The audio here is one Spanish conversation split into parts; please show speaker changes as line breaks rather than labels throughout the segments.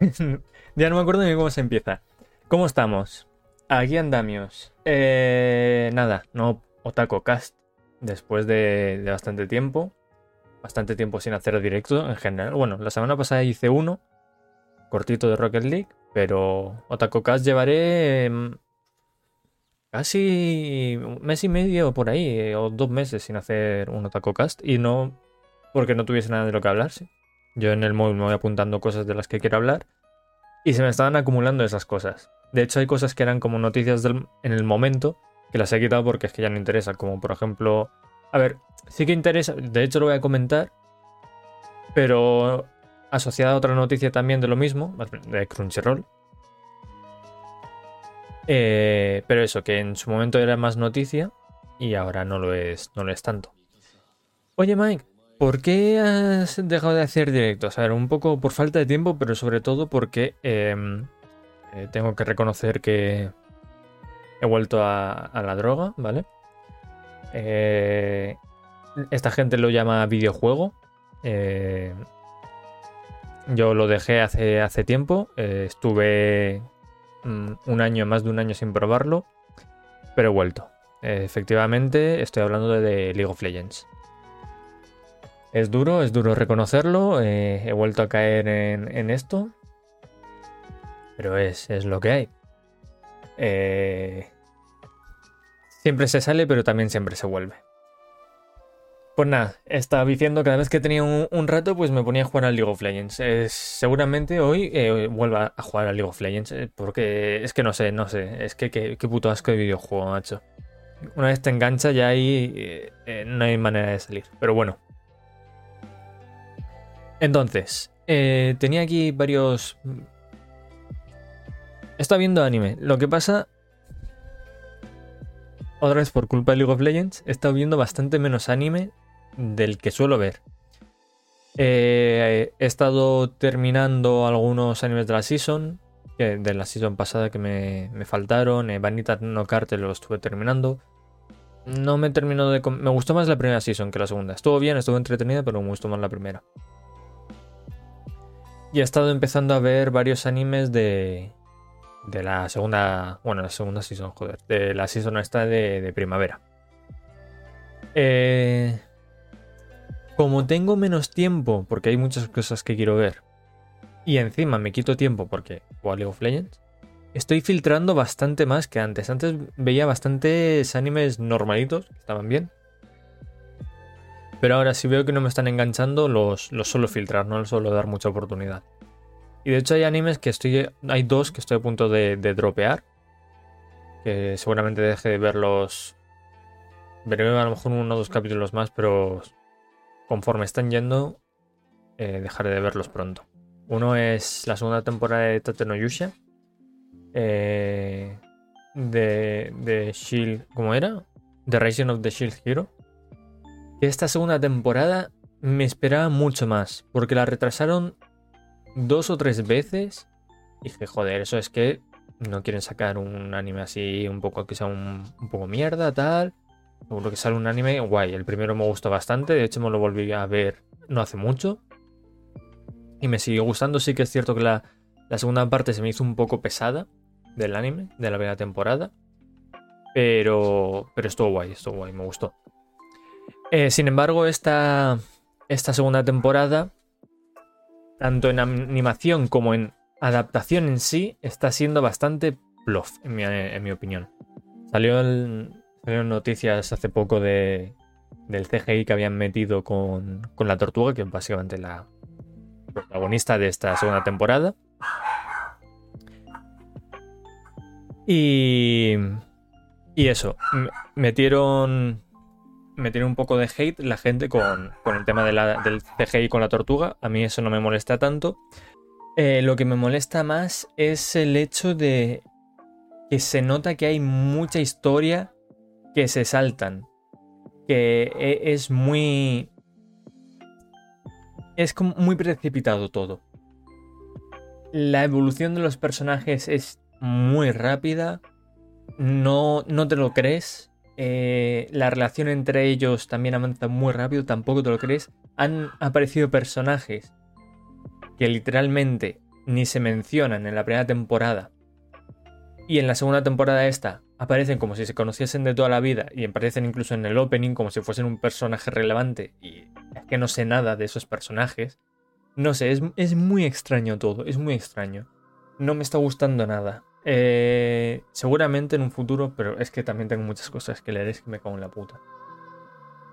ya no me acuerdo ni cómo se empieza. ¿Cómo estamos? Aquí andamios. Eh, nada, no Otaco Cast. Después de, bastante tiempo. Bastante tiempo sin hacer directo en general. Bueno, la semana pasada hice uno. Cortito de Rocket League. Pero Otaco Cast llevaré em, casi un mes y medio por ahí. Eh, o dos meses sin hacer un Otaco Cast. Y no porque no tuviese nada de lo que hablarse. Yo en el móvil me voy apuntando cosas de las que quiero hablar. Y se me estaban acumulando esas cosas. De hecho, hay cosas que eran como noticias en el momento que las he quitado porque es que ya no interesa. Como por ejemplo. A ver, sí que interesa. De hecho, lo voy a comentar. Pero asociada a otra noticia también de lo mismo, de Crunchyroll. Eh, pero eso, que en su momento era más noticia y ahora no lo es, no lo es tanto. Oye, Mike, ¿Por qué has dejado de hacer directos? A ver, un poco por falta de tiempo, pero sobre todo porque em, eh, tengo que reconocer que he vuelto a, la droga, ¿vale? Eh, esta gente lo llama videojuego. Eh, yo lo dejé hace, hace tiempo. estuve mm, un año, más de un año sin probarlo, pero he vuelto. efectivamente, estoy hablando de League of Legends. Es duro, es duro reconocerlo. Eh, he vuelto a caer en, esto. Pero es, lo que hay. Eh, siempre se sale, pero también siempre se vuelve. Pues nada, estaba diciendo cada vez que tenía un, rato, pues me ponía a jugar al League of Legends. seguramente hoy eh, vuelva a jugar al League of Legends, porque es que no sé, no sé. Es que qué puto asco de videojuego, macho. Una vez te engancha, ya ahí no hay manera de salir. Pero bueno, entonces, eh, tenía aquí varios... Está viendo anime. Lo que pasa... Otra vez por culpa de League of Legends, he estado viendo bastante menos anime del que suelo ver. Eh, he estado terminando algunos animes de la season, de la season pasada que me, faltaron. Eh, Vanita no Cartel lo estuve terminando. No me terminó de... Me gustó más la primera season que la segunda. Estuvo bien, estuvo entretenida, pero me gustó más la primera. Y he estado empezando a ver varios animes de, de la segunda, bueno, la segunda season, joder, de la season esta de, de primavera. Eh, como tengo menos tiempo, porque hay muchas cosas que quiero ver, y encima me quito tiempo porque juego a League of Legends, estoy filtrando bastante más que antes. Antes veía bastantes animes normalitos, que estaban bien, pero ahora si veo que no me están enganchando, los, los suelo filtrar, no les suelo dar mucha oportunidad. Y de hecho hay animes que estoy... Hay dos que estoy a punto de, dropear. Que seguramente deje de verlos... Veré a lo mejor uno o dos capítulos más, pero conforme están yendo, eh, dejaré de verlos pronto. Uno es la segunda temporada de Tate no Yusha. Eh, de, de Shield... ¿Cómo era? The Rising of the Shield Hero esta segunda temporada me esperaba mucho más, porque la retrasaron dos o tres veces. Y dije, joder, eso es que no quieren sacar un anime así, un poco que sea un, poco mierda, tal. Seguro que sale un anime guay. El primero me gustó bastante, de hecho me lo volví a ver no hace mucho. Y me siguió gustando, sí que es cierto que la, la segunda parte se me hizo un poco pesada del anime, de la primera temporada. Pero, pero estuvo guay, estuvo guay, me gustó. Eh, sin embargo, esta, esta segunda temporada, tanto en animación como en adaptación en sí, está siendo bastante bluff, en mi, opinión. Salió salieron noticias hace poco de, del CGI que habían metido con, con la tortuga, que es básicamente la protagonista de esta segunda temporada. Y, y eso, metieron me tiene un poco de hate la gente con, el tema del CGI con la tortuga. A mí eso no me molesta tanto. Eh, lo que me molesta más es el hecho de que se nota que hay mucha historia que se saltan. Que e, es muy... Es muy precipitado todo. La evolución de los personajes es muy rápida. No, no te lo crees. Eh, la relación entre ellos también avanza muy rápido, tampoco te lo crees. Han aparecido personajes que literalmente ni se mencionan en la primera temporada y en la segunda temporada esta aparecen como si se conociesen de toda la vida y aparecen incluso en el opening como si fuesen un personaje relevante y es que no sé nada de esos personajes. No sé, es, es muy extraño todo, es muy extraño. No me está gustando nada. Eh, seguramente en un futuro, pero es que también tengo muchas cosas que leer, es que me cago en la puta.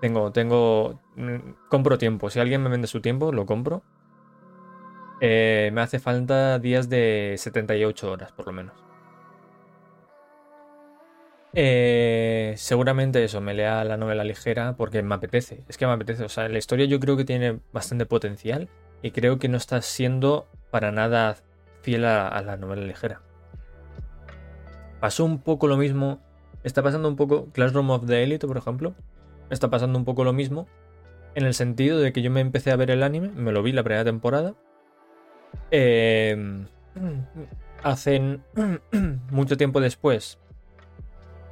Tengo, tengo, mm, compro tiempo. Si alguien me vende su tiempo, lo compro. Eh, me hace falta días de 78 horas, por lo menos. Eh, seguramente eso, me lea la novela ligera porque me apetece. Es que me apetece. O sea, la historia yo creo que tiene bastante potencial y creo que no está siendo para nada fiel a la novela ligera. Pasó un poco lo mismo. Está pasando un poco. Classroom of the Elite, por ejemplo. Está pasando un poco lo mismo. En el sentido de que yo me empecé a ver el anime. Me lo vi la primera temporada. Eh, hacen mucho tiempo después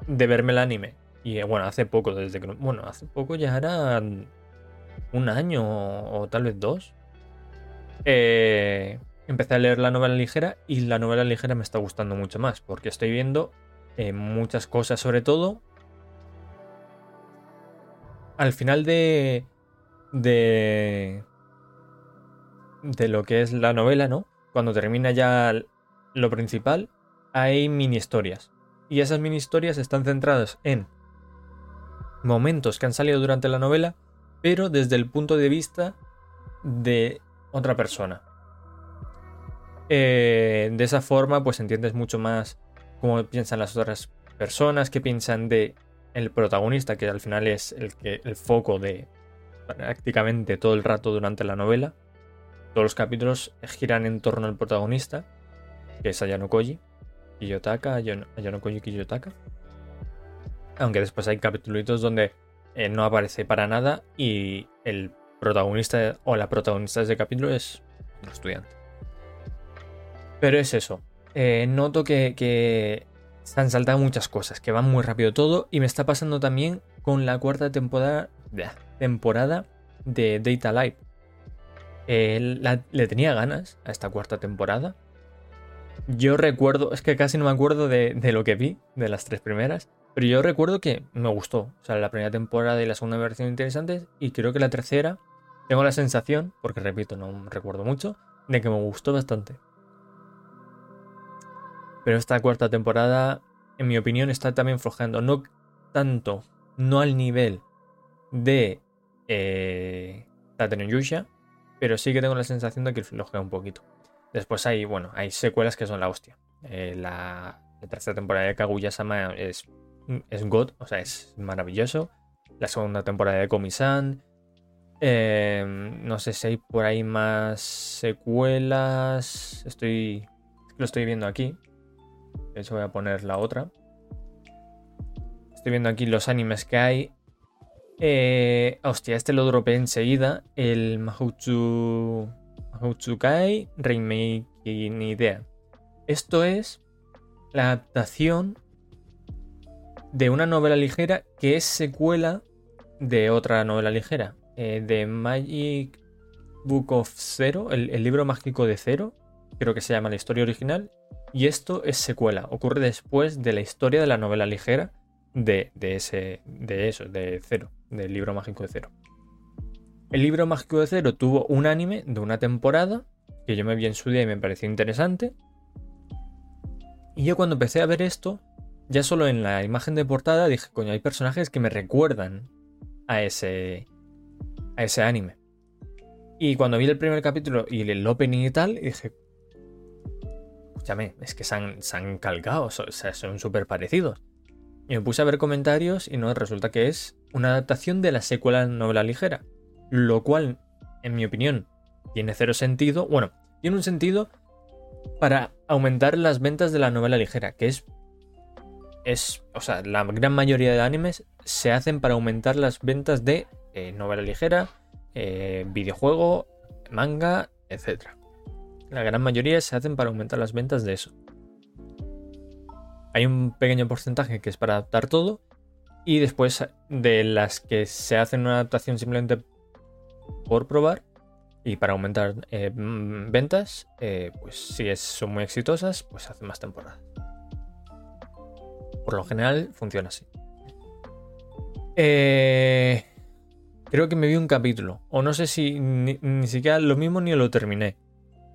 de verme el anime. Y bueno, hace poco, desde. Bueno, hace poco ya era un año o tal vez dos. Eh, empecé a leer la novela ligera y la novela ligera me está gustando mucho más porque estoy viendo eh, muchas cosas, sobre todo al final de, de de lo que es la novela, ¿no? Cuando termina ya lo principal, hay mini historias y esas mini historias están centradas en momentos que han salido durante la novela, pero desde el punto de vista de otra persona. Eh, de esa forma, pues entiendes mucho más cómo piensan las otras personas, qué piensan de el protagonista, que al final es el, que, el foco de prácticamente todo el rato durante la novela. Todos los capítulos giran en torno al protagonista, que es Ayano Koji, Kiyotaka, Ayano Koji Kiyotaka. Aunque después hay capítulos donde eh, no aparece para nada y el protagonista o la protagonista de ese capítulo es un estudiante. Pero es eso. Eh, noto que, se han saltado muchas cosas, que van muy rápido todo. Y me está pasando también con la cuarta temporada, de Data Live. Eh, le tenía ganas a esta cuarta temporada. Yo recuerdo, es que casi no me acuerdo de, lo que vi, de las tres primeras, pero yo recuerdo que me gustó. O sea, la primera temporada y la segunda versión interesantes, y creo que la tercera, tengo la sensación, porque repito, no recuerdo mucho, de que me gustó bastante. Pero esta cuarta temporada, en mi opinión, está también flojeando. No tanto, no al nivel de eh, pero sí que tengo la sensación de que flojea un poquito. Después hay, bueno, hay secuelas que son la hostia. Eh, la, tercera temporada de Kaguya-sama es, es God, o sea, es maravilloso. La segunda temporada de Komi-san. Em, no sé si hay por ahí más secuelas. Estoy. Lo estoy viendo aquí. De voy a poner la otra. Estoy viendo aquí los animes que hay. Eh, hostia, este lo dropé enseguida. El Mahouchu. Mahouchukai Remake Idea. Esto es la adaptación de una novela ligera que es secuela de otra novela ligera. Eh, de Magic Book of Zero, el, el libro mágico de Zero. Creo que se llama la historia original. Y esto es secuela, ocurre después de la historia de la novela ligera de, ese, de eso, de Cero, del libro mágico de Cero. El libro mágico de Cero tuvo un anime de una temporada que yo me vi en su día y me pareció interesante. Y yo cuando empecé a ver esto, ya solo en la imagen de portada dije, coño, hay personajes que me recuerdan a ese, a ese anime. Y cuando vi el primer capítulo y el opening y tal, dije, es que se han, se calcado, son súper parecidos. Y me puse a ver comentarios y no, resulta que es una adaptación de la secuela novela ligera. Lo cual, en mi opinión, tiene cero sentido. Bueno, tiene un sentido para aumentar las ventas de la novela ligera, que es. Es. O sea, la gran mayoría de animes se hacen para aumentar las ventas de eh, novela ligera, eh, videojuego, manga, etc. La gran mayoría se hacen para aumentar las ventas de eso. Hay un pequeño porcentaje que es para adaptar todo. Y después de las que se hacen una adaptación simplemente por probar, Y para aumentar eh, mm, ventas, eh, pues si es, son muy exitosas, pues hacen más temporadas. Por lo general funciona así. Eh, creo que me vi un capítulo. O no sé si ni, ni, siquiera lo mismo ni lo terminé.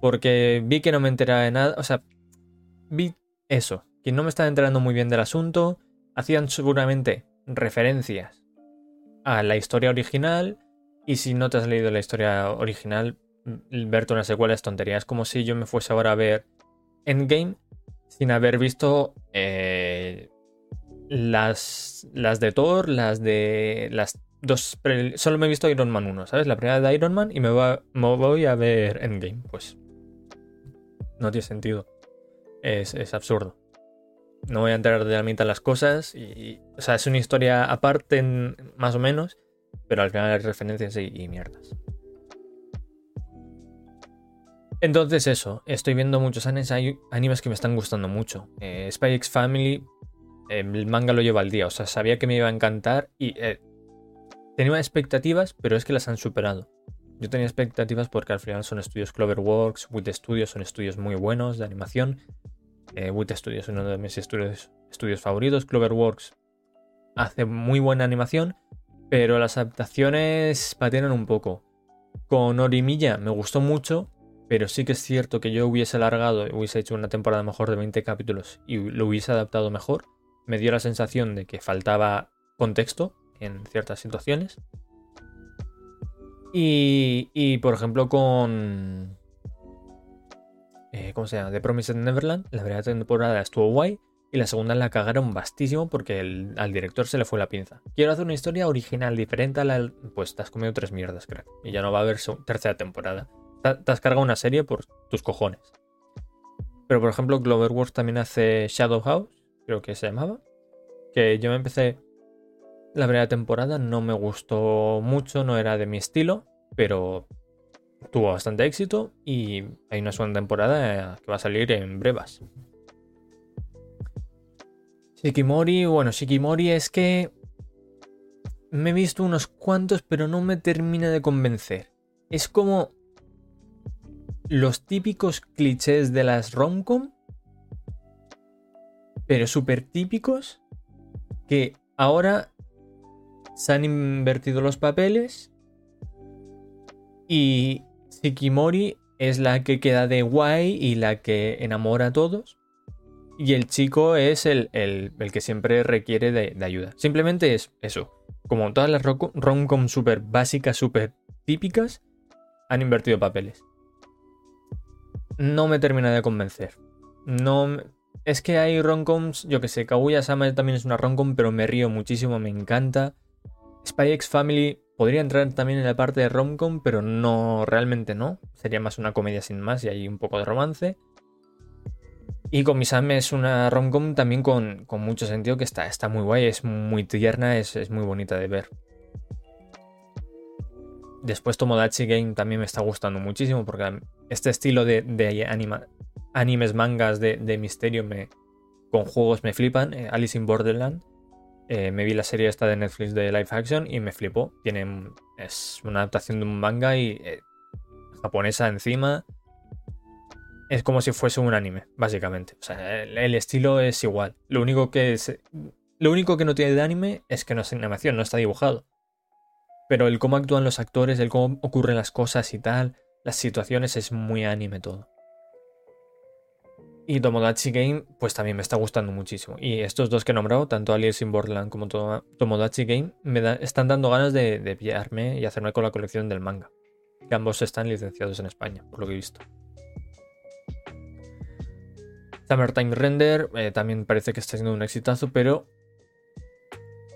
Porque vi que no me enteraba de nada. O sea, vi eso. Que no me estaba enterando muy bien del asunto. Hacían seguramente referencias a la historia original. Y si no te has leído la historia original, verte una secuela es tontería. Es como si yo me fuese ahora a ver Endgame sin haber visto eh, las, las de Thor, las de las dos... Solo me he visto Iron Man 1, ¿sabes? La primera de Iron Man y me voy a ver Endgame. Pues no tiene sentido. Es, es absurdo no voy a entrar de la mitad de las cosas. Y, o sea, es una historia aparte, más o menos, pero al final hay referencias y, mierdas. Entonces eso, estoy viendo muchos animes, hay animes que me están gustando mucho. Eh, Family, el manga lo lleva al día, o sea, sabía que me iba a encantar y eh, tenía expectativas, pero es que las han superado. Yo tenía expectativas porque al final son estudios Cloverworks, With Studios son estudios muy buenos de animación eh, Studios es uno de mis estudios, estudios favoritos. Cloverworks hace muy buena animación, pero las adaptaciones patinan un poco. Con Orimilla me gustó mucho, pero sí que es cierto que yo hubiese alargado, hubiese hecho una temporada mejor de 20 capítulos y lo hubiese adaptado mejor. Me dio la sensación de que faltaba contexto en ciertas situaciones. Y, por ejemplo, con, eh, ¿cómo se llama? The Promised Neverland. La primera temporada estuvo guay y la segunda la cagaron bastísimo porque al director se le fue la pinza. Quiero hacer una historia original, diferente a la... Pues te has comido tres mierdas, crack. Y ya no va a haber tercera temporada. Te, has cargado una serie por tus cojones. Pero por ejemplo, Gloverworks también hace Shadow House, creo que se llamaba. Que yo me empecé la primera temporada, no me gustó mucho, no era de mi estilo, pero tuvo bastante éxito y hay una segunda temporada que va a salir en brevas. Shikimori, bueno, Shikimori es que me he visto unos cuantos, pero no me termina de convencer. Es como los típicos clichés de las romcom, pero súper típicos, que ahora se han invertido los papeles y Shikimori es la que queda de guay y la que enamora a todos. Y el chico es el, que siempre requiere de, ayuda. Simplemente es eso. Como todas las rom-com súper básicas, súper típicas, han invertido papeles. No me termina de convencer. No. Es que hay romcoms, yo que sé, Kaguya Sama también es una romcom, pero me río muchísimo, me encanta. Spy X Family Podría entrar también en la parte de romcom, pero no, realmente no. Sería más una comedia sin más y hay un poco de romance. Y con Misame es una romcom también con, mucho sentido que está, está muy guay, es muy tierna, es, muy bonita de ver. Después Tomodachi Game también me está gustando muchísimo porque este estilo de, animes, mangas de, misterio me, con juegos me flipan. Eh, Alice in Borderland eh, me vi la serie esta de Netflix de live action y me flipó. Tiene, es una adaptación de un manga y eh, japonesa encima. Es como si fuese un anime, básicamente. O sea, el, estilo es igual. Lo único que es, lo único que no tiene de anime es que no es animación, no está dibujado. Pero el cómo actúan los actores, el cómo ocurren las cosas y tal, las situaciones es muy anime todo. Y Tomodachi Game, pues también me está gustando muchísimo. Y estos dos que he nombrado, tanto Alice in Borderland como Tomodachi Game, me están dando ganas de, pillarme y hacerme con la colección del manga. Que ambos están licenciados en España, por lo que he visto. Summertime Render eh, también parece que está siendo un exitazo, pero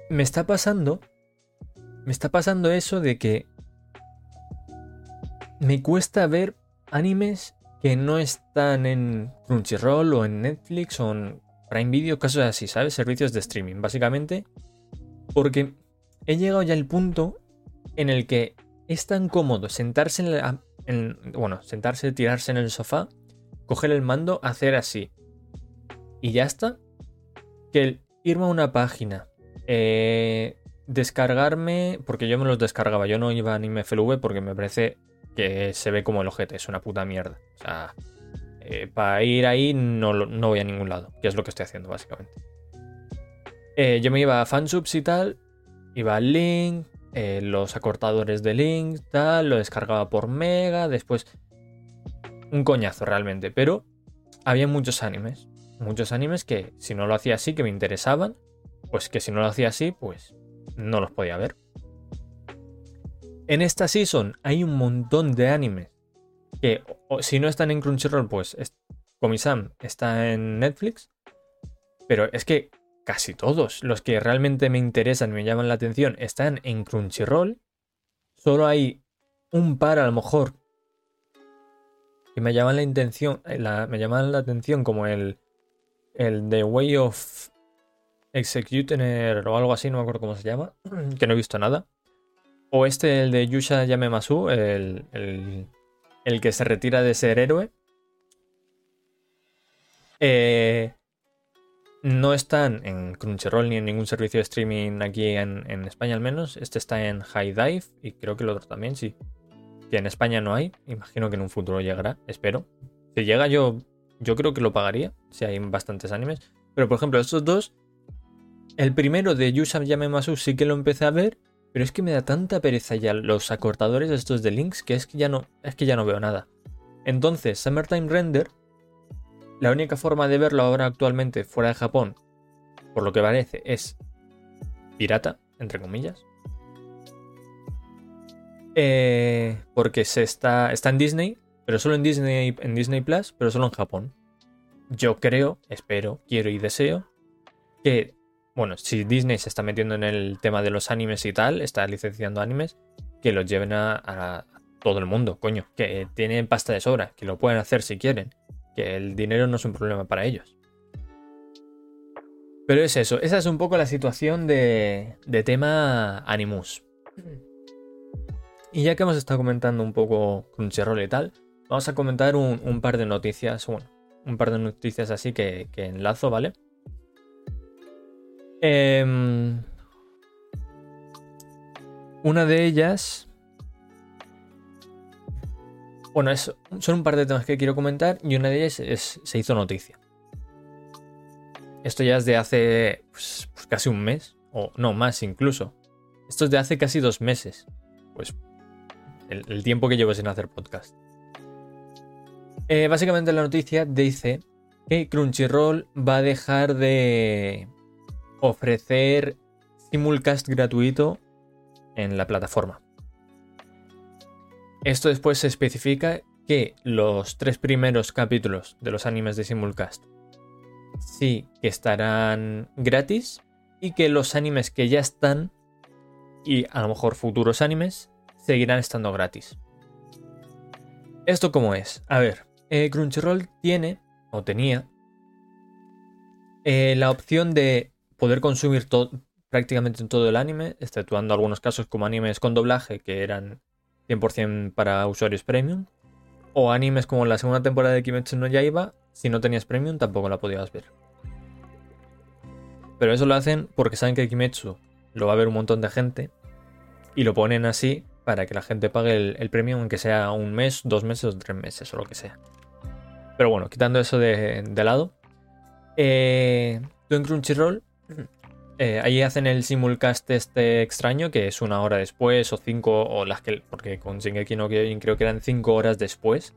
me está pasando. Me está pasando eso de que me cuesta ver animes que no están en Crunchyroll o en Netflix o en Prime Video, casos así, ¿sabes? Servicios de streaming, básicamente. Porque he llegado ya al punto en el que es tan cómodo sentarse en, bueno, sentarse, tirarse en el sofá, coger el mando, hacer así. Y ya está. Que el irme a una página, eh, descargarme, porque yo me los descargaba, yo no iba a anime FLV porque me parece que se ve como el ojete, es una puta mierda. O sea, eh, para ir ahí no, no, voy a ningún lado, que es lo que estoy haciendo básicamente. Eh, yo me iba a fansubs y tal, iba al link, eh, los acortadores de link, tal, lo descargaba por mega, después un coñazo realmente, pero había muchos animes, muchos animes que si no lo hacía así, que me interesaban, pues que si no lo hacía así, pues no los podía ver. En esta season hay un montón de animes que si no están en Crunchyroll, pues Komi-san está en Netflix. Pero es que casi todos los que realmente me interesan me llaman la atención están en Crunchyroll. Solo hay un par a lo mejor que me llaman la eh, me llaman la atención como el el The Way of Executioner o algo así, no me acuerdo cómo se llama, que no he visto nada. O este, el de Yusha Yamemasu, el, el, el que se retira de ser héroe. Eh, no están en Crunchyroll ni en ningún servicio de streaming aquí en, España al menos. Este está en High Dive y creo que el otro también, sí. Que en España no hay. Imagino que en un futuro llegará, espero. Si llega yo, yo creo que lo pagaría, si hay bastantes animes. Pero por ejemplo, estos dos, el primero de Yusha Yamemasu sí que lo empecé a ver pero es que me da tanta pereza ya los acortadores estos de links que es que ya no, es que ya no veo nada. Entonces, Summertime Render, la única forma de verlo ahora actualmente fuera de Japón, por lo que parece, es pirata, entre comillas. Eh, porque se está, está en Disney, pero solo en Disney, en Disney Plus, pero solo en Japón. Yo creo, espero, quiero y deseo que bueno, si Disney se está metiendo en el tema de los animes y tal, está licenciando animes, que los lleven a, todo el mundo, coño, que tienen pasta de sobra, que lo pueden hacer si quieren, que el dinero no es un problema para ellos. Pero es eso, esa es un poco la situación de, tema Animus. Y ya que hemos estado comentando un poco Crunchyroll y tal, vamos a comentar un, par de noticias, bueno, un par de noticias así que, que enlazo, ¿vale? Em, una de ellas. Bueno, son un par de temas que quiero comentar y una de ellas es, se hizo noticia. Esto ya es de hace pues, pues casi un mes, o no más incluso. Esto es de hace casi dos meses. Pues el, tiempo que llevo sin hacer podcast. Eh, básicamente la noticia dice que Crunchyroll va a dejar de, ofrecer simulcast gratuito en la plataforma. Esto después se especifica que los tres primeros capítulos de los animes de simulcast sí que estarán gratis y que los animes que ya están y a lo mejor futuros animes seguirán estando gratis. ¿Esto cómo es? A ver, eh, Crunchyroll tiene o tenía eh, la opción de poder consumir prácticamente todo el anime, exceptuando algunos casos como animes con doblaje que eran 100% para usuarios premium, o animes como la segunda temporada de Kimetsu no Yaiba, si no tenías premium tampoco la podías ver. Pero eso lo hacen porque saben que Kimetsu lo va a ver un montón de gente y lo ponen así para que la gente pague el, premium, aunque sea un mes, dos meses o tres meses o lo que sea. Pero bueno, quitando eso de, lado, eh, tú en Crunchyroll eh, ahí hacen el simulcast este extraño, que es una hora después o cinco, o las que. Porque con Shingeki no creo que eran cinco horas después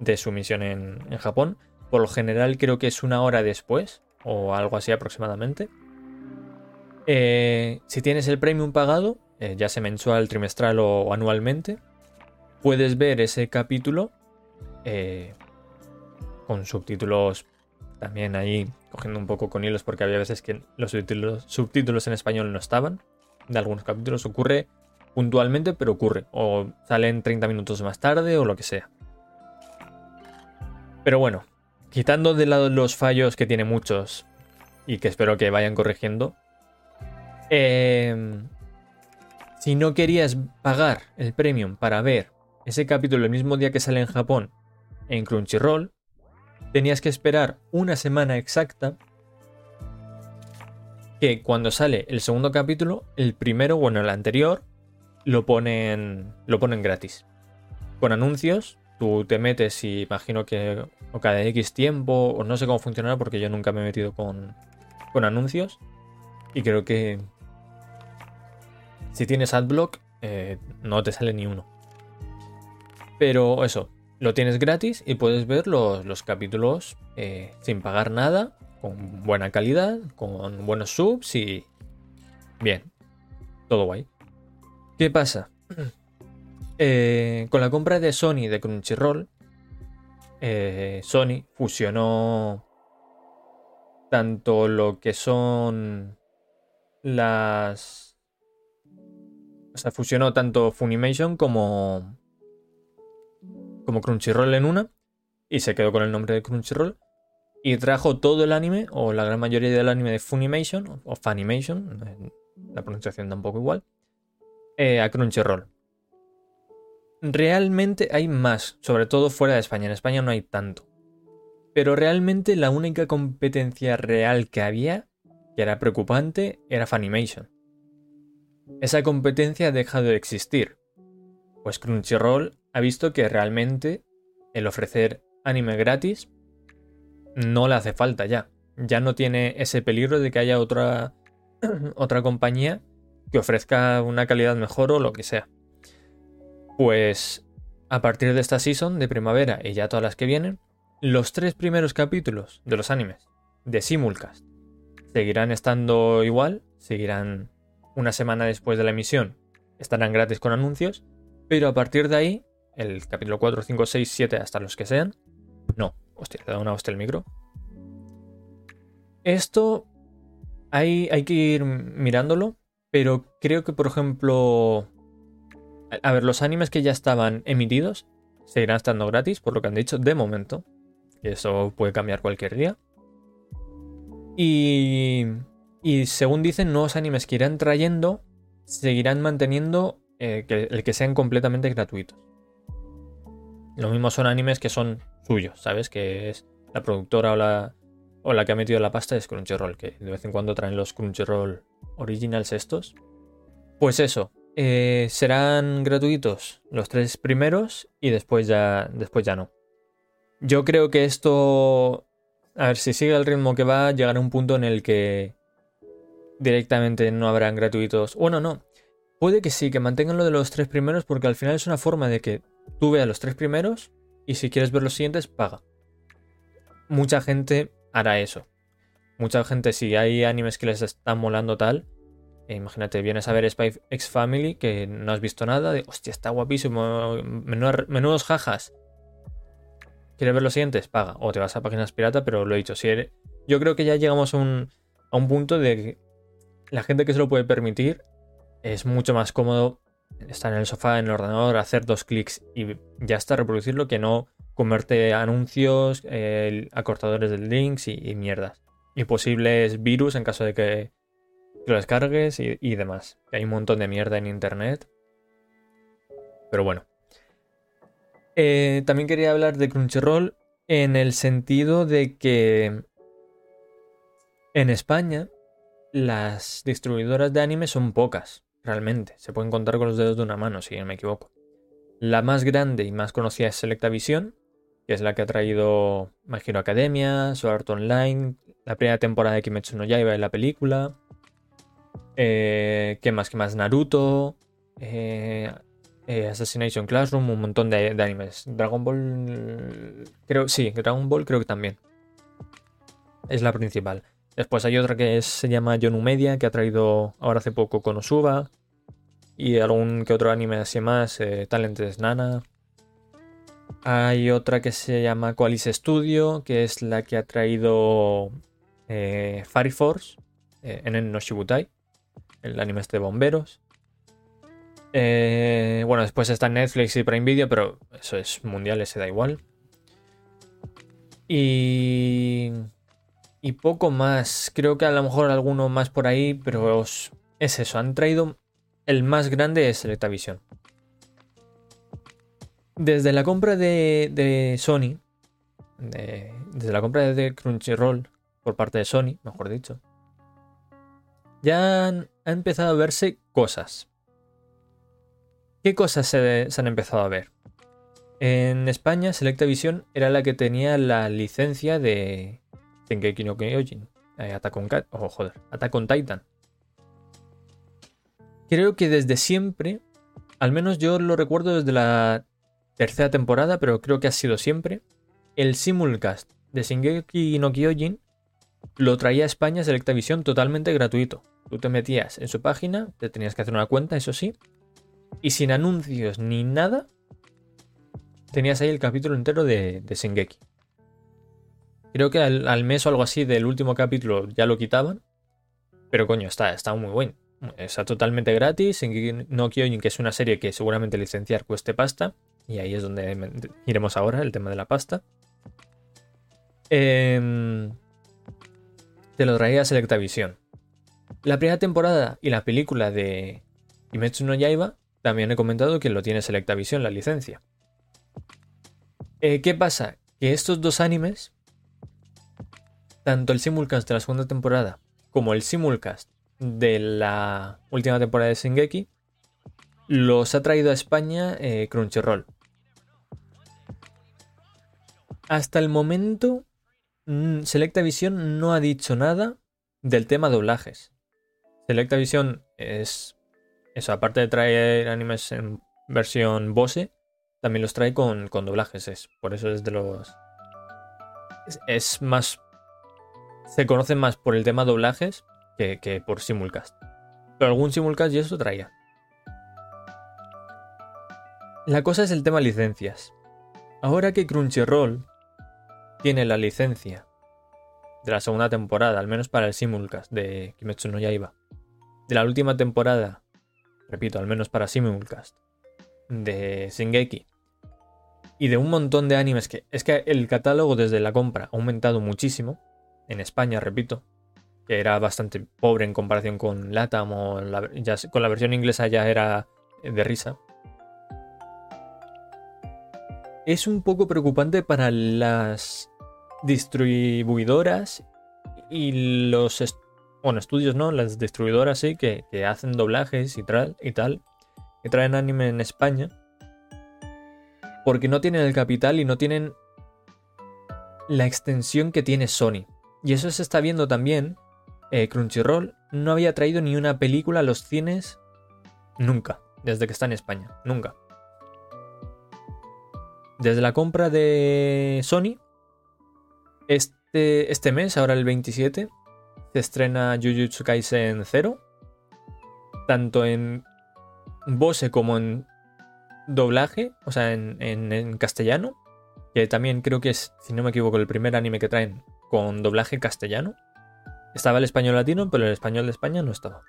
de su misión en, Japón. Por lo general creo que es una hora después, o algo así aproximadamente. Eh, si tienes el premium pagado, eh, ya sea mensual, trimestral o, anualmente, puedes ver ese capítulo con subtítulos también ahí cogiendo un poco con hilos porque había veces que los subtítulos, en español no estaban. De algunos capítulos ocurre puntualmente, pero ocurre. O salen 30 minutos más tarde o lo que sea. Pero bueno, quitando de lado los fallos que tiene muchos y que espero que vayan corrigiendo. Em, si no querías pagar el premium para ver ese capítulo el mismo día que sale en Japón en Crunchyroll, tenías que esperar una semana exacta que cuando sale el segundo capítulo, el primero, bueno, el anterior, lo ponen, lo ponen gratis. con anuncios. Tú te metes y imagino que o cada X tiempo, o no sé cómo funcionará porque yo nunca me he metido con, con anuncios. Y creo que si tienes AdBlock, eh, no te sale ni uno. Pero eso, lo tienes gratis y puedes ver los, capítulos eh, sin pagar nada, con buena calidad, con buenos subs y bien. Todo guay. ¿Qué pasa? Eh, con la compra de Sony de Crunchyroll, eh, Sony fusionó tanto lo que son las... O sea, fusionó tanto Funimation como como Crunchyroll en una y se quedó con el nombre de Crunchyroll y trajo todo el anime o la gran mayoría del anime de Funimation o Funimation, la pronunciación da un poco igual, eh, a Crunchyroll. Realmente hay más, sobre todo fuera de España. En España no hay tanto. Pero realmente la única competencia real que había, que era preocupante, era Funimation. Esa competencia ha dejado de existir. Pues Crunchyroll ha visto que realmente el ofrecer anime gratis no le hace falta ya. Ya no tiene ese peligro de que haya otra, otra compañía que ofrezca una calidad mejor o lo que sea. Pues a partir de esta season de primavera y ya todas las que vienen, los tres primeros capítulos de los animes de Simulcast seguirán estando igual, seguirán una semana después de la emisión, estarán gratis con anuncios, pero a partir de ahí el capítulo 4, 5, 6, 7, hasta los que sean. No, hostia, le da una hostia el micro. Esto hay, hay que ir mirándolo, pero creo que, por ejemplo, a ver, los animes que ya estaban emitidos seguirán estando gratis, por lo que han dicho de momento. Y eso puede cambiar cualquier día. Y, y según dicen, nuevos animes que irán trayendo seguirán manteniendo eh, el que sean completamente gratuitos. Lo mismo son animes que son suyos, ¿sabes? Que es la productora o la, o la que ha metido la pasta es Crunchyroll, que de vez en cuando traen los Crunchyroll Originals estos. Pues eso, eh, serán gratuitos los tres primeros y después ya, después ya no. Yo creo que esto, a ver, si sigue el ritmo que va, llegará un punto en el que directamente no habrán gratuitos. Bueno, no. Puede que sí, que mantengan lo de los tres primeros porque al final es una forma de que Tú ve a los tres primeros y si quieres ver los siguientes, paga. Mucha gente hará eso. Mucha gente, si hay animes que les están molando tal, eh, imagínate, vienes a ver Spy X Family que no has visto nada, de hostia, está guapísimo, menudos jajas. ¿Quieres ver los siguientes? Paga. O te vas a páginas pirata, pero lo he dicho, yo creo que ya llegamos a un, a un punto de que la gente que se lo puede permitir es mucho más cómodo estar en el sofá, en el ordenador, hacer dos clics y ya está, reproducirlo, que no comerte anuncios, acortadores de links y, mierdas. Y posibles virus en caso de que, lo descargues y, demás. hay un montón de mierda en internet. Pero bueno. Eh, también quería hablar de Crunchyroll en el sentido de que en España las distribuidoras de anime son pocas realmente. Se pueden contar con los dedos de una mano, si no me equivoco. La más grande y más conocida es Selecta Visión, que es la que ha traído My Academia, Sword Art Online, la primera temporada de Kimetsu no Yaiba en la película. Eh, ¿Qué más? ¿Qué más? Naruto. Eh, eh, Assassination Classroom, un montón de, animes. Dragon Ball. Creo. Sí, Dragon Ball creo que también. Es la principal. Después hay otra que se llama Yonu Media, que ha traído ahora hace poco Konosuba. Y algún que otro anime así más, eh, Talentes Nana. Hay otra que se llama Coalice Studio, que es la que ha traído eh, Fire Force eh, en el no Shibutai, el anime este de bomberos. Eh, bueno, después está Netflix y Prime Video, pero eso es mundial, se da igual. Y y poco más. Creo que a lo mejor alguno más por ahí, pero es eso. Han traído el más grande es Selectavision. Desde la compra de, Sony, desde la compra de Crunchyroll por parte de Sony, mejor dicho, ya han, ha empezado a verse cosas. ¿Qué cosas se, han empezado a ver? En España, Selecta Visión era la que tenía la licencia de Shingeki no Kyojin. Eh, Attack on, Titan. Creo que desde siempre, al menos yo lo recuerdo desde la tercera temporada, pero creo que ha sido siempre, el simulcast de Shingeki no Kyojin lo traía a España Selecta Visión totalmente gratuito. Tú te metías en su página, te tenías que hacer una cuenta, eso sí, y sin anuncios ni nada, tenías ahí el capítulo entero de, de. Creo que al, mes o algo así del último capítulo ya lo quitaban. Pero coño, está, está muy bueno. Está totalmente gratis. Shingeki no Kyojin, que es una serie que seguramente licenciar cueste pasta. Y ahí es donde iremos ahora, el tema de la pasta. Em, te lo traía Selecta Visión. La primera temporada y la película de Kimetsu no Yaiba también he comentado que lo tiene Selecta Visión, la licencia. Eh, ¿Qué pasa? Que estos dos animes, tanto el simulcast de la segunda temporada como el simulcast de la última temporada de Shingeki, los ha traído a España eh, Crunchyroll. Hasta el momento, mm, Selecta Visión no ha dicho nada del tema doblajes. Selecta Visión es eso, aparte de traer animes en versión Bose, también los trae con, doblajes. Es, por eso es de los. Es, más. Se conocen más por el tema doblajes que, por simulcast. Pero algún simulcast y eso traía. La cosa es el tema licencias. Ahora que Crunchyroll tiene la licencia de la segunda temporada, al menos para el simulcast de Kimetsu no Yaiba, de la última temporada repito, al menos para Simulcast, de Shingeki y de un montón de animes que es que el catálogo desde la compra ha aumentado muchísimo en España, repito, que era bastante pobre en comparación con Latam o con la versión inglesa ya era de risa. Es un poco preocupante para las distribuidoras y los bueno, estudios no, las distribuidoras sí, que, hacen doblajes y, tal, y tal, que traen anime en España, porque no tienen el capital y no tienen la extensión que tiene Sony. Y eso se está viendo también. Eh, Crunchyroll no había traído ni una película a los cines nunca, desde que está en España, nunca. Desde la compra de Sony, este, este mes, ahora el 27, se estrena Jujutsu Kaisen 0, tanto en Bose como en doblaje, o sea, en, castellano, que también creo que es, si no me equivoco, el primer anime que traen con doblaje castellano. Estaba el español latino, pero el español de España no estaba.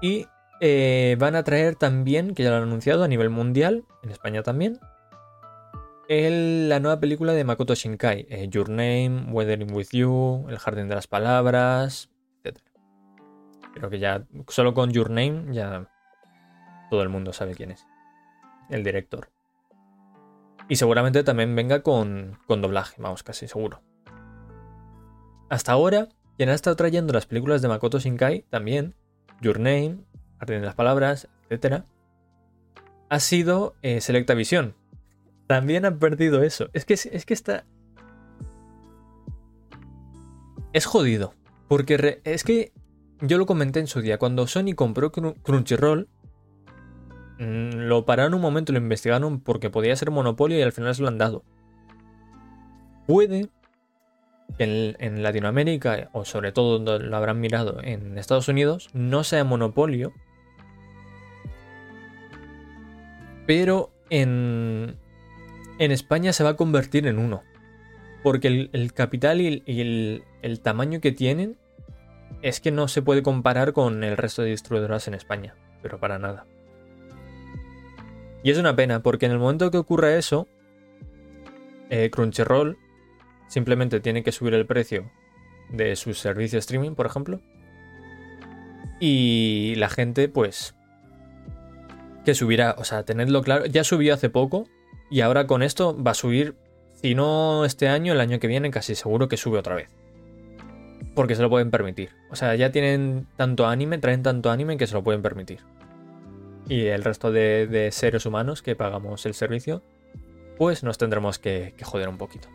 Y eh, van a traer también, que ya lo han anunciado a nivel mundial, en España también, la nueva película de Makoto Shinkai, eh, Your Name, Weathering With You, El Jardín de las Palabras, etc. Creo que ya, solo con Your Name, ya todo el mundo sabe quién es. El director. Y seguramente también venga con, con doblaje, vamos, casi seguro. Hasta ahora, quien ha estado trayendo las películas de Makoto Shinkai también, Your Name, Jardín de las Palabras, etc., ha sido eh, Selecta Visión, también han perdido eso. Es que, es que está. Es jodido. Porque es que yo lo comenté en su día. Cuando Sony compró Crunchyroll, lo pararon un momento, lo investigaron porque podía ser monopolio y al final se lo han dado. Puede que en, Latinoamérica, o sobre todo donde lo habrán mirado en Estados Unidos, no sea monopolio. Pero en, en España se va a convertir en uno. Porque el, capital y, el, tamaño que tienen es que no se puede comparar con el resto de distribuidoras en España. Pero para nada. Y es una pena, porque en el momento que ocurra eso, eh, Crunchyroll simplemente tiene que subir el precio de su servicio streaming, por ejemplo. Y la gente, pues, que subirá, o sea, tenedlo claro, ya subió hace poco y ahora con esto va a subir, si no este año, el año que viene, casi seguro que sube otra vez. Porque se lo pueden permitir. O sea, ya tienen tanto anime, traen tanto anime que se lo pueden permitir. Y el resto de, seres humanos que pagamos el servicio, pues nos tendremos que, joder un poquito.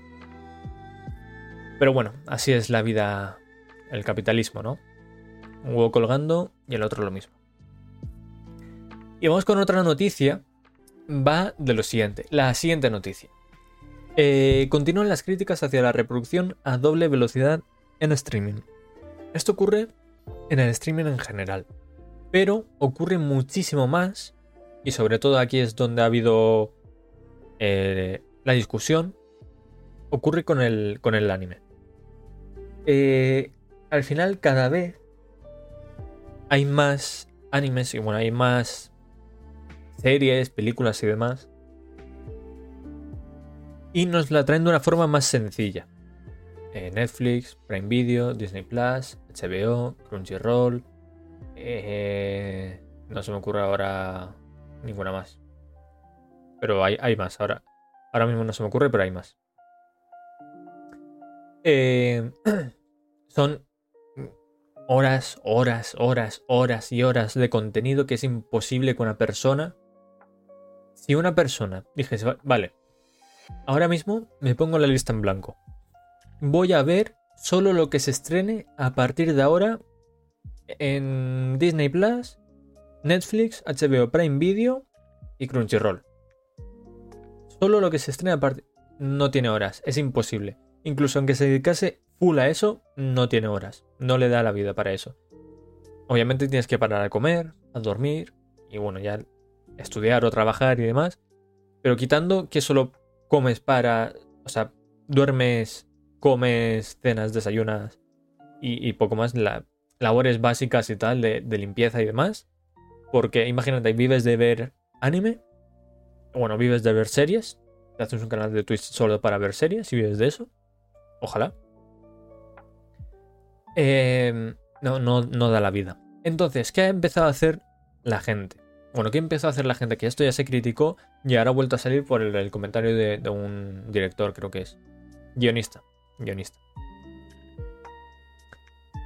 Pero bueno, así es la vida, el capitalismo, ¿no? Un huevo colgando y el otro lo mismo. Y vamos con otra noticia. Va de lo siguiente. La siguiente noticia. Eh, continúan las críticas hacia la reproducción a doble velocidad en streaming. Esto ocurre en el streaming en general. Pero ocurre muchísimo más. Y sobre todo aquí es donde ha habido eh, la discusión. Ocurre con el, con el anime. Eh, al final cada vez hay más animes y bueno, hay más series, películas y demás. Y nos la traen de una forma más sencilla. Eh, Netflix, Prime Video, Disney Plus, HBO, Crunchyroll. Eh, no se me ocurre ahora ninguna más. Pero hay, hay, más. Ahora, ahora mismo no se me ocurre, pero hay más. Eh, son horas, horas, horas, horas y horas de contenido que es imposible que una persona... Si una persona dijese, vale, ahora mismo me pongo la lista en blanco. Voy a ver solo lo que se estrene a partir de ahora en Disney Plus, Netflix, HBO Prime Video y Crunchyroll. Solo lo que se estrena. No tiene horas, es imposible. Incluso aunque se dedicase full a eso, no tiene horas. No le da la vida para eso. Obviamente tienes que parar a comer, a dormir y bueno, ya estudiar o trabajar y demás. Pero quitando que solo comes para... O sea, duermes, comes, cenas, desayunas y, poco más. La, labores básicas y tal de, limpieza y demás. Porque imagínate, vives de ver anime. Bueno, vives de ver series. Te haces un canal de Twitch solo para ver series y vives de eso. Ojalá. Em, no, no, no da la vida. Entonces, ¿qué ha empezado a hacer la gente? Bueno, ¿qué empezó a hacer la gente? Que esto ya se criticó y ahora ha vuelto a salir por el, comentario de, un director, creo que es. Guionista. Guionista.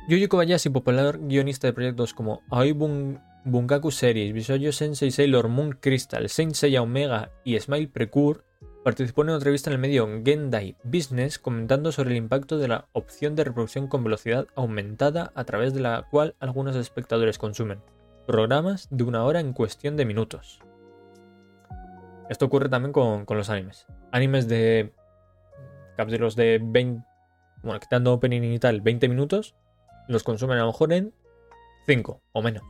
Yuji Kobayashi, popular guionista de proyectos como Aoi Bungaku Series, Bisoyo Sensei Sailor Moon Crystal, Saint Seiya Omega y Smile Precure, Participó en una entrevista en el medio Gendai Business comentando sobre el impacto de la opción de reproducción con velocidad aumentada a través de la cual algunos espectadores consumen programas de una hora en cuestión de minutos. Esto ocurre también con, los animes. Animes de capítulos de 20, bueno, quitando opening y tal, 20 minutos, los consumen a lo mejor en 5 o menos.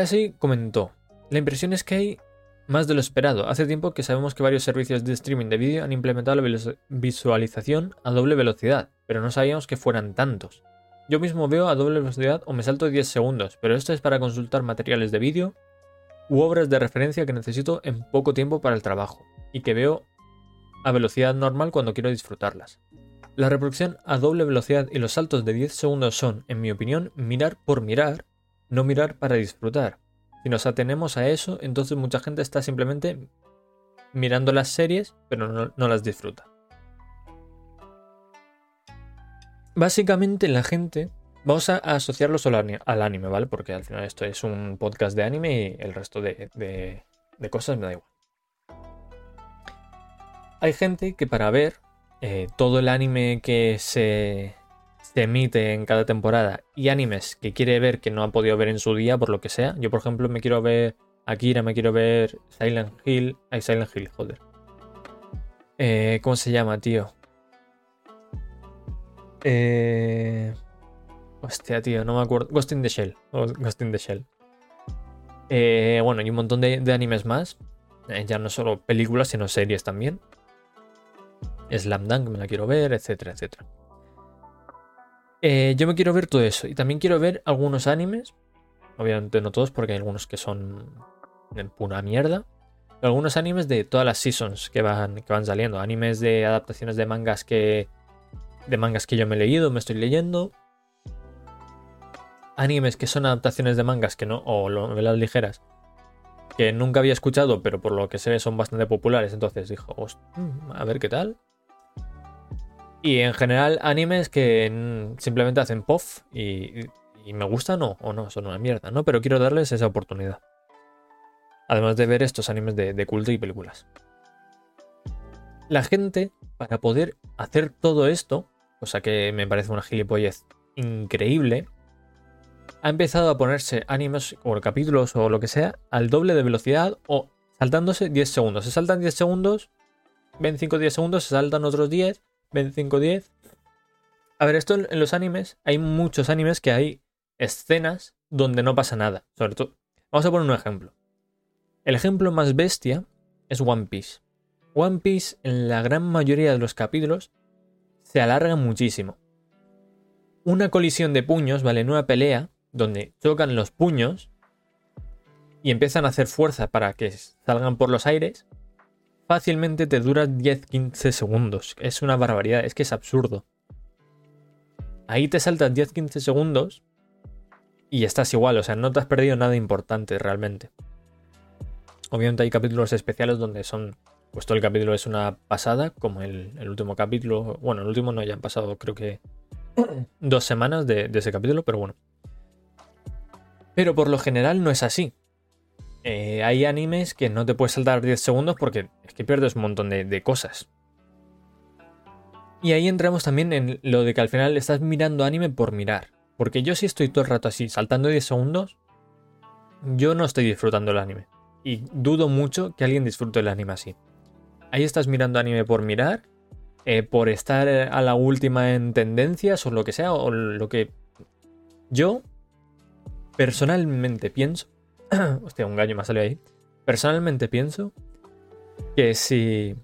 así comentó, la impresión es que hay más de lo esperado. Hace tiempo que sabemos que varios servicios de streaming de vídeo han implementado la visualización a doble velocidad, pero no sabíamos que fueran tantos. Yo mismo veo a doble velocidad o me salto 10 segundos, pero esto es para consultar materiales de vídeo u obras de referencia que necesito en poco tiempo para el trabajo y que veo a velocidad normal cuando quiero disfrutarlas. La reproducción a doble velocidad y los saltos de 10 segundos son, en mi opinión, mirar por mirar, no mirar para disfrutar. Si nos atenemos a eso, entonces mucha gente está simplemente mirando las series, pero no, las disfruta. Básicamente la gente... Vamos a asociarlo solo al anime, ¿vale? Porque al final esto es un podcast de anime y el resto de, cosas me da igual. Hay gente que para ver eh, todo el anime que se, se emite en cada temporada y animes que quiere ver que no ha podido ver en su día por lo que sea. Yo, por ejemplo, me quiero ver Akira, me quiero ver Silent Hill. Ay, Silent Hill, joder. Eh, ¿Cómo se llama, tío? Eh... Hostia, tío, no me acuerdo. Ghost in the Shell. Ghost in the Shell. Eh, bueno, y un montón de, animes más. Eh, ya no solo películas, sino series también. Slam Dunk me la quiero ver, etcétera, etcétera. Eh, yo me quiero ver todo eso. Y también quiero ver algunos animes. Obviamente no todos, porque hay algunos que son pura mierda. Algunos animes de todas las seasons que van, que van saliendo. Animes de adaptaciones de mangas que. De mangas que yo me he leído, me estoy leyendo. Animes que son adaptaciones de mangas que no. O novelas ligeras. Que nunca había escuchado, pero por lo que ve son bastante populares. Entonces dijo, a ver qué tal. Y en general, animes que simplemente hacen puff y, me gustan o, o no, son una mierda, ¿no? Pero quiero darles esa oportunidad. Además de ver estos animes de, de culto y películas. La gente, para poder hacer todo esto, cosa que me parece una gilipollez increíble, ha empezado a ponerse animes o capítulos o lo que sea al doble de velocidad o saltándose 10 segundos. Se saltan 10 segundos, ven 5 10 segundos, se saltan otros 10, ven 5 10. A ver, esto en los animes, hay muchos animes que hay escenas donde no pasa nada. Sobre todo, vamos a poner un ejemplo. El ejemplo más bestia es One Piece. One Piece en la gran mayoría de los capítulos se alarga muchísimo. Una colisión de puños, ¿vale? En una pelea, donde chocan los puños y empiezan a hacer fuerza para que salgan por los aires, fácilmente te dura 10-15 segundos. Es una barbaridad, es que es absurdo. Ahí te saltas 10-15 segundos y estás igual, o sea, no te has perdido nada importante realmente. Obviamente hay capítulos especiales donde son, pues todo el capítulo es una pasada, como el, último capítulo, bueno, el último no, ya han pasado creo que dos semanas de ese capítulo, pero bueno. Pero por lo general no es así. Eh, hay animes que no te puedes saltar 10 segundos porque que pierdes un montón de, cosas. Y ahí entramos también en lo de que al final estás mirando anime por mirar. Porque yo si estoy todo el rato así, saltando 10 segundos, yo no estoy disfrutando el anime. Y dudo mucho que alguien disfrute el anime así. Ahí estás mirando anime por mirar, eh, por estar a la última en tendencias o lo que sea, o lo que... Yo Personalmente pienso. hostia, un gallo me ha salido ahí. Personalmente pienso que si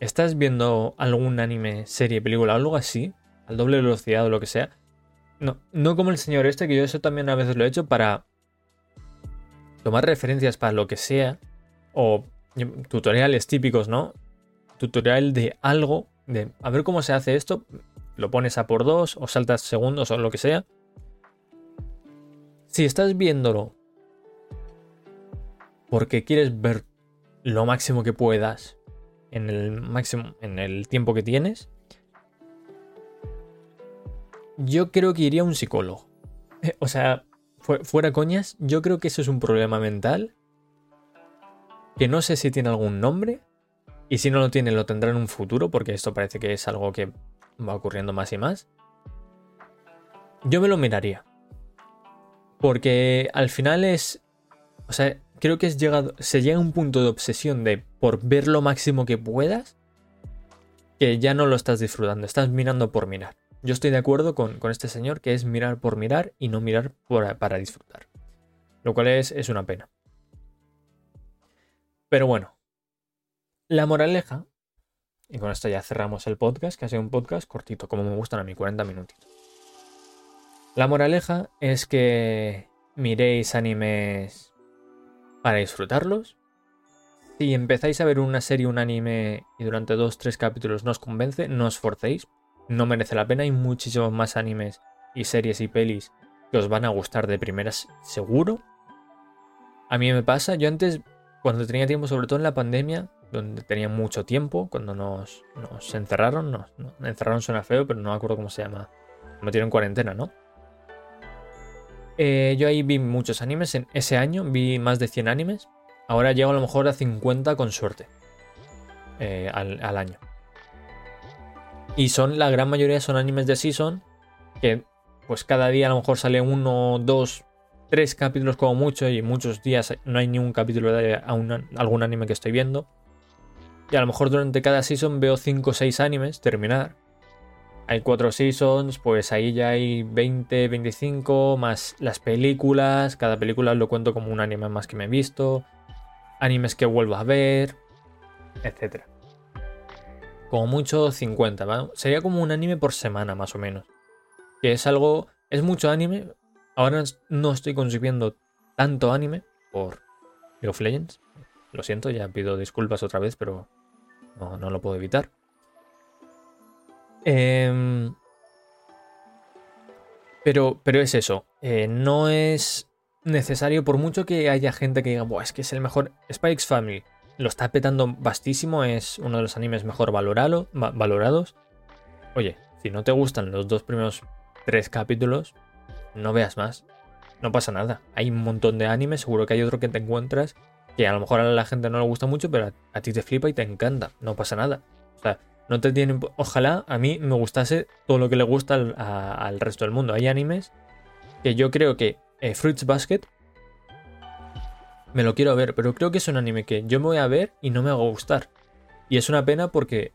estás viendo algún anime, serie, película, algo así, al doble velocidad o lo que sea, no, no como el señor este, que yo eso también a veces lo he hecho para tomar referencias para lo que sea, o tutoriales típicos, ¿no? Tutorial de algo, de a ver cómo se hace esto, lo pones a por dos, o saltas segundos o lo que sea, si estás viéndolo porque quieres ver lo máximo que puedas en el máximo en el tiempo que tienes, yo creo que iría a un psicólogo. O sea, fuera coñas, yo creo que eso es un problema mental que no sé si tiene algún nombre y si no lo tiene lo tendrá en un futuro porque esto parece que es algo que va ocurriendo más y más. Yo me lo miraría. Porque al final es. O sea, creo que es llegado, se llega a un punto de obsesión de por ver lo máximo que puedas, que ya no lo estás disfrutando, estás mirando por mirar. Yo estoy de acuerdo con, este señor que es mirar por mirar y no mirar para disfrutar. Lo cual es, es una pena. Pero bueno, la moraleja, y con esto ya cerramos el podcast, que ha sido un podcast cortito, como me gustan a mí, 40 minutos. La moraleja es que miréis animes para disfrutarlos. Si empezáis a ver una serie, un anime y durante dos, tres capítulos no os convence, no os forcéis. No merece la pena. Hay muchísimos más animes y series y pelis que os van a gustar de primeras, seguro. A mí me pasa, yo antes, cuando tenía tiempo, sobre todo en la pandemia, donde tenía mucho tiempo, cuando nos, encerraron, nos, encerraron suena feo, pero no me acuerdo cómo se llama. Me metieron en cuarentena, ¿no? Eh, yo ahí vi muchos animes. En ese año vi más de 100 animes. Ahora llego a lo mejor a 50 con suerte. Eh, al, año. Y son, la gran mayoría son animes de season. Que pues cada día a lo mejor sale uno, dos, tres capítulos como mucho. Y muchos días no hay ni un capítulo de algún anime que estoy viendo. Y a lo mejor durante cada season veo 5 o 6 animes terminar hay cuatro seasons, pues ahí ya hay 20, 25, más las películas. Cada película lo cuento como un anime más que me he visto. Animes que vuelvo a ver, etc. Como mucho 50, ¿vale? Sería como un anime por semana, más o menos. Que es algo. Es mucho anime. Ahora no estoy consumiendo tanto anime por League of Legends. Lo siento, ya pido disculpas otra vez, pero no lo puedo evitar. Em, pero, pero es eso. Eh, no es necesario, por mucho que haya gente que diga, es que es el mejor. Spikes Family lo está petando bastísimo, es uno de los animes mejor valorados. Oye, si no te gustan los dos primeros tres capítulos, no veas más. No pasa nada. Hay un montón de animes, seguro que hay otro que te encuentras que a lo mejor a la gente no le gusta mucho, pero a, ti te flipa y te encanta, no pasa nada. O sea, no te tienen... Ojalá a mí me gustase todo lo que le gusta al, resto del mundo. Hay animes que yo creo que eh, Fruits Basket me lo quiero ver, pero creo que es un anime que yo me voy a ver y no me a gustar. Y es una pena porque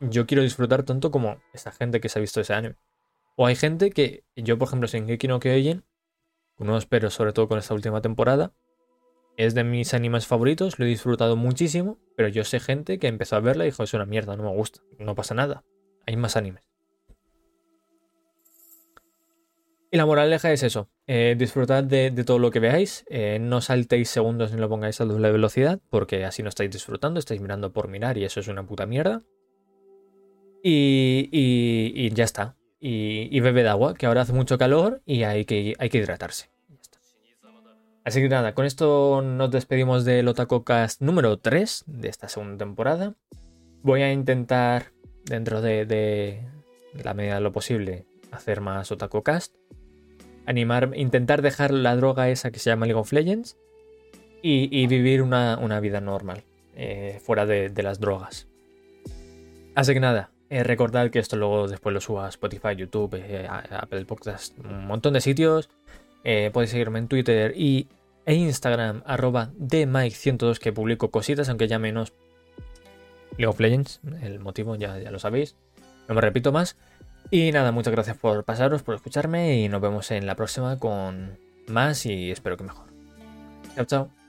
yo quiero disfrutar tanto como esa gente que se ha visto ese anime. O hay gente que, yo por ejemplo, sin no que oyen, uno espero sobre todo con esta última temporada, es de mis animes favoritos, lo he disfrutado muchísimo, pero yo sé gente que empezó a verla y dijo, es una mierda, no me gusta, no pasa nada, hay más animes. Y la moraleja es eso, eh, disfrutad de, todo lo que veáis, eh, no saltéis segundos ni lo pongáis a doble velocidad, porque así no estáis disfrutando, estáis mirando por mirar y eso es una puta mierda. Y, ya está. Y, y bebe de agua, que ahora hace mucho calor y hay que, hay que hidratarse. Así que nada, con esto nos despedimos del Otaku Cast número 3 de esta segunda temporada. Voy a intentar, dentro de, la medida de lo posible, hacer más Otaku Cast. Animar, intentar dejar la droga esa que se llama League of Legends y, vivir una, vida normal, eh, fuera de, las drogas. Así que nada, eh, recordad que esto luego después lo suba a Spotify, YouTube, eh, Apple Podcast, un montón de sitios. podéis seguirme en Twitter y e Instagram arroba dmike102 que publico cositas, aunque ya menos League of Legends, el motivo ya, ya lo sabéis, no me repito más. Y nada, muchas gracias por pasaros, por escucharme y nos vemos en la próxima con más y espero que mejor. Chao, chao.